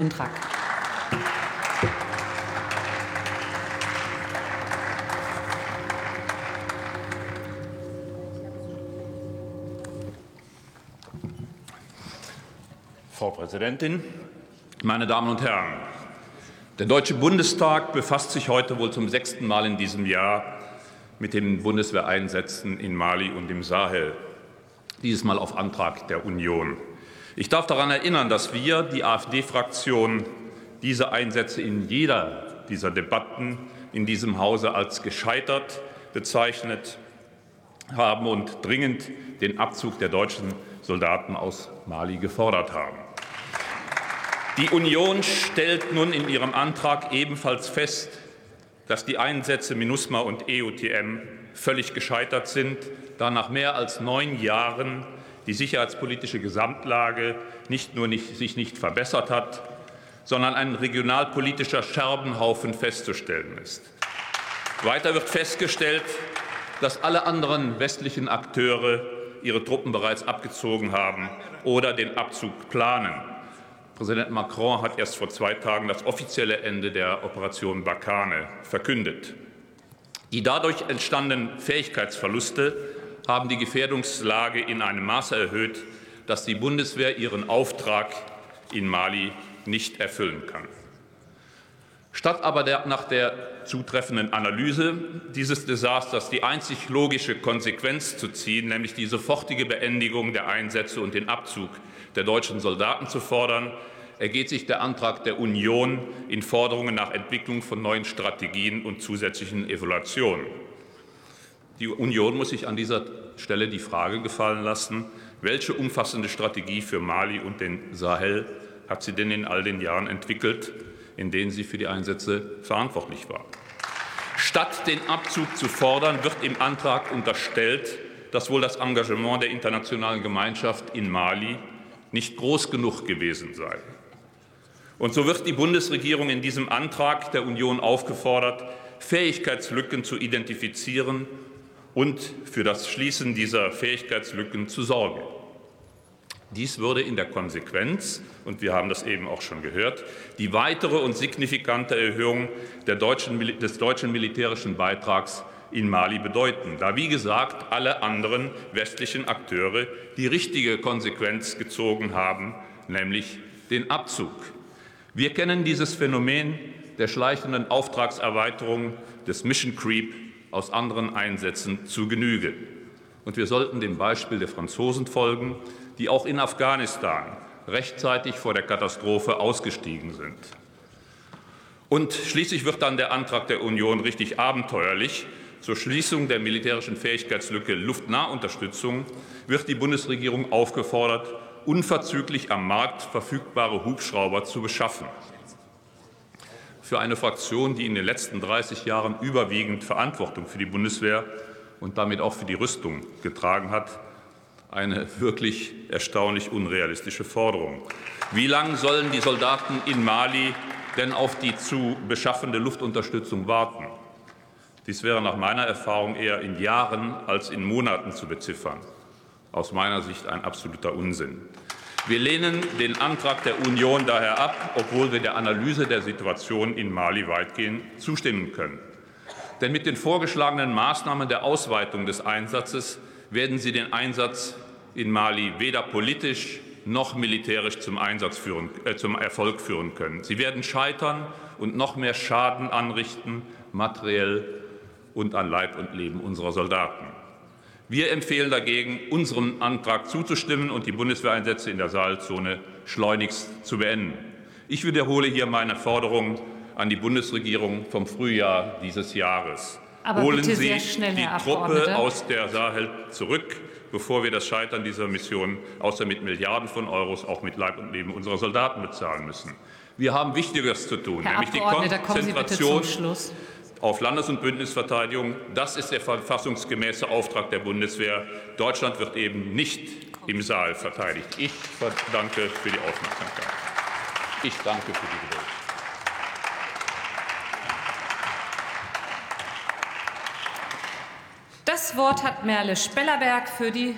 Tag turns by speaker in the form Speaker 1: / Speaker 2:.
Speaker 1: Antrag.
Speaker 2: Frau Präsidentin, meine Damen und Herren! Der Deutsche Bundestag befasst sich heute wohl zum sechsten Mal in diesem Jahr mit den Bundeswehreinsätzen in Mali und im Sahel, dieses Mal auf Antrag der Union. Ich darf daran erinnern, dass wir, die AfD-Fraktion, diese Einsätze in jeder dieser Debatten in diesem Hause als gescheitert bezeichnet haben und dringend den Abzug der deutschen Soldaten aus Mali gefordert haben. Die Union stellt nun in ihrem Antrag ebenfalls fest, dass die Einsätze MINUSMA und EUTM völlig gescheitert sind, da nach mehr als neun Jahren die sicherheitspolitische Gesamtlage nicht nur nicht, sich nicht verbessert hat, sondern ein regionalpolitischer Scherbenhaufen festzustellen ist. Weiter wird festgestellt, dass alle anderen westlichen Akteure ihre Truppen bereits abgezogen haben oder den Abzug planen. Präsident Macron hat erst vor zwei Tagen das offizielle Ende der Operation Barkhane verkündet. Die dadurch entstandenen Fähigkeitsverluste haben die Gefährdungslage in einem Maße erhöht, dass die Bundeswehr ihren Auftrag in Mali nicht erfüllen kann. Statt aber der, nach der zutreffenden Analyse dieses Desasters die einzig logische Konsequenz zu ziehen, nämlich die sofortige Beendigung der Einsätze und den Abzug der deutschen Soldaten zu fordern, ergeht sich der Antrag der Union in Forderungen nach Entwicklung von neuen Strategien und zusätzlichen Evaluationen. Die Union muss sich an dieser Stelle die Frage gefallen lassen, welche umfassende Strategie für Mali und den Sahel hat sie denn in all den Jahren entwickelt, in denen sie für die Einsätze verantwortlich war. Statt den Abzug zu fordern, wird im Antrag unterstellt, dass wohl das Engagement der internationalen Gemeinschaft in Mali nicht groß genug gewesen sei. Und so wird die Bundesregierung in diesem Antrag der Union aufgefordert, Fähigkeitslücken zu identifizieren und für das Schließen dieser Fähigkeitslücken zu sorgen. Dies würde in der Konsequenz, und wir haben das eben auch schon gehört, die weitere und signifikante Erhöhung deutschen, des deutschen militärischen Beitrags in Mali bedeuten, da, wie gesagt, alle anderen westlichen Akteure die richtige Konsequenz gezogen haben, nämlich den Abzug. Wir kennen dieses Phänomen der schleichenden Auftragserweiterung des Mission Creep aus anderen Einsätzen zu Genüge. Und wir sollten dem Beispiel der Franzosen folgen, die auch in Afghanistan rechtzeitig vor der Katastrophe ausgestiegen sind. Und schließlich wird dann der Antrag der Union richtig abenteuerlich. Zur Schließung der militärischen Fähigkeitslücke Luftnahunterstützung wird die Bundesregierung aufgefordert, unverzüglich am Markt verfügbare Hubschrauber zu beschaffen für eine Fraktion, die in den letzten 30 Jahren überwiegend Verantwortung für die Bundeswehr und damit auch für die Rüstung getragen hat, eine wirklich erstaunlich unrealistische Forderung. Wie lange sollen die Soldaten in Mali denn auf die zu beschaffende Luftunterstützung warten? Dies wäre nach meiner Erfahrung eher in Jahren als in Monaten zu beziffern. Aus meiner Sicht ein absoluter Unsinn. Wir lehnen den Antrag der Union daher ab, obwohl wir der Analyse der Situation in Mali weitgehend zustimmen können. Denn mit den vorgeschlagenen Maßnahmen der Ausweitung des Einsatzes werden sie den Einsatz in Mali weder politisch noch militärisch zum, Einsatz führen, äh, zum Erfolg führen können. Sie werden scheitern und noch mehr Schaden anrichten, materiell und an Leib und Leben unserer Soldaten. Wir empfehlen dagegen, unserem Antrag zuzustimmen und die Bundeswehreinsätze in der Sahelzone schleunigst zu beenden. Ich wiederhole hier meine Forderung an die Bundesregierung vom Frühjahr dieses Jahres.
Speaker 1: Aber
Speaker 2: Holen
Speaker 1: bitte
Speaker 2: Sie
Speaker 1: schnell,
Speaker 2: die Truppe aus der Sahel zurück, bevor wir das Scheitern dieser Mission außer mit Milliarden von Euros auch mit Leib und Leben unserer Soldaten bezahlen müssen. Wir haben Wichtigeres zu tun,
Speaker 1: Herr
Speaker 2: nämlich die Konzentration auf Landes- und Bündnisverteidigung. Das ist der verfassungsgemäße Auftrag der Bundeswehr. Deutschland wird eben nicht im Saal verteidigt. Ich danke für die Aufmerksamkeit. Ich danke für die Geduld.
Speaker 1: Das Wort hat Merle Spellerberg für die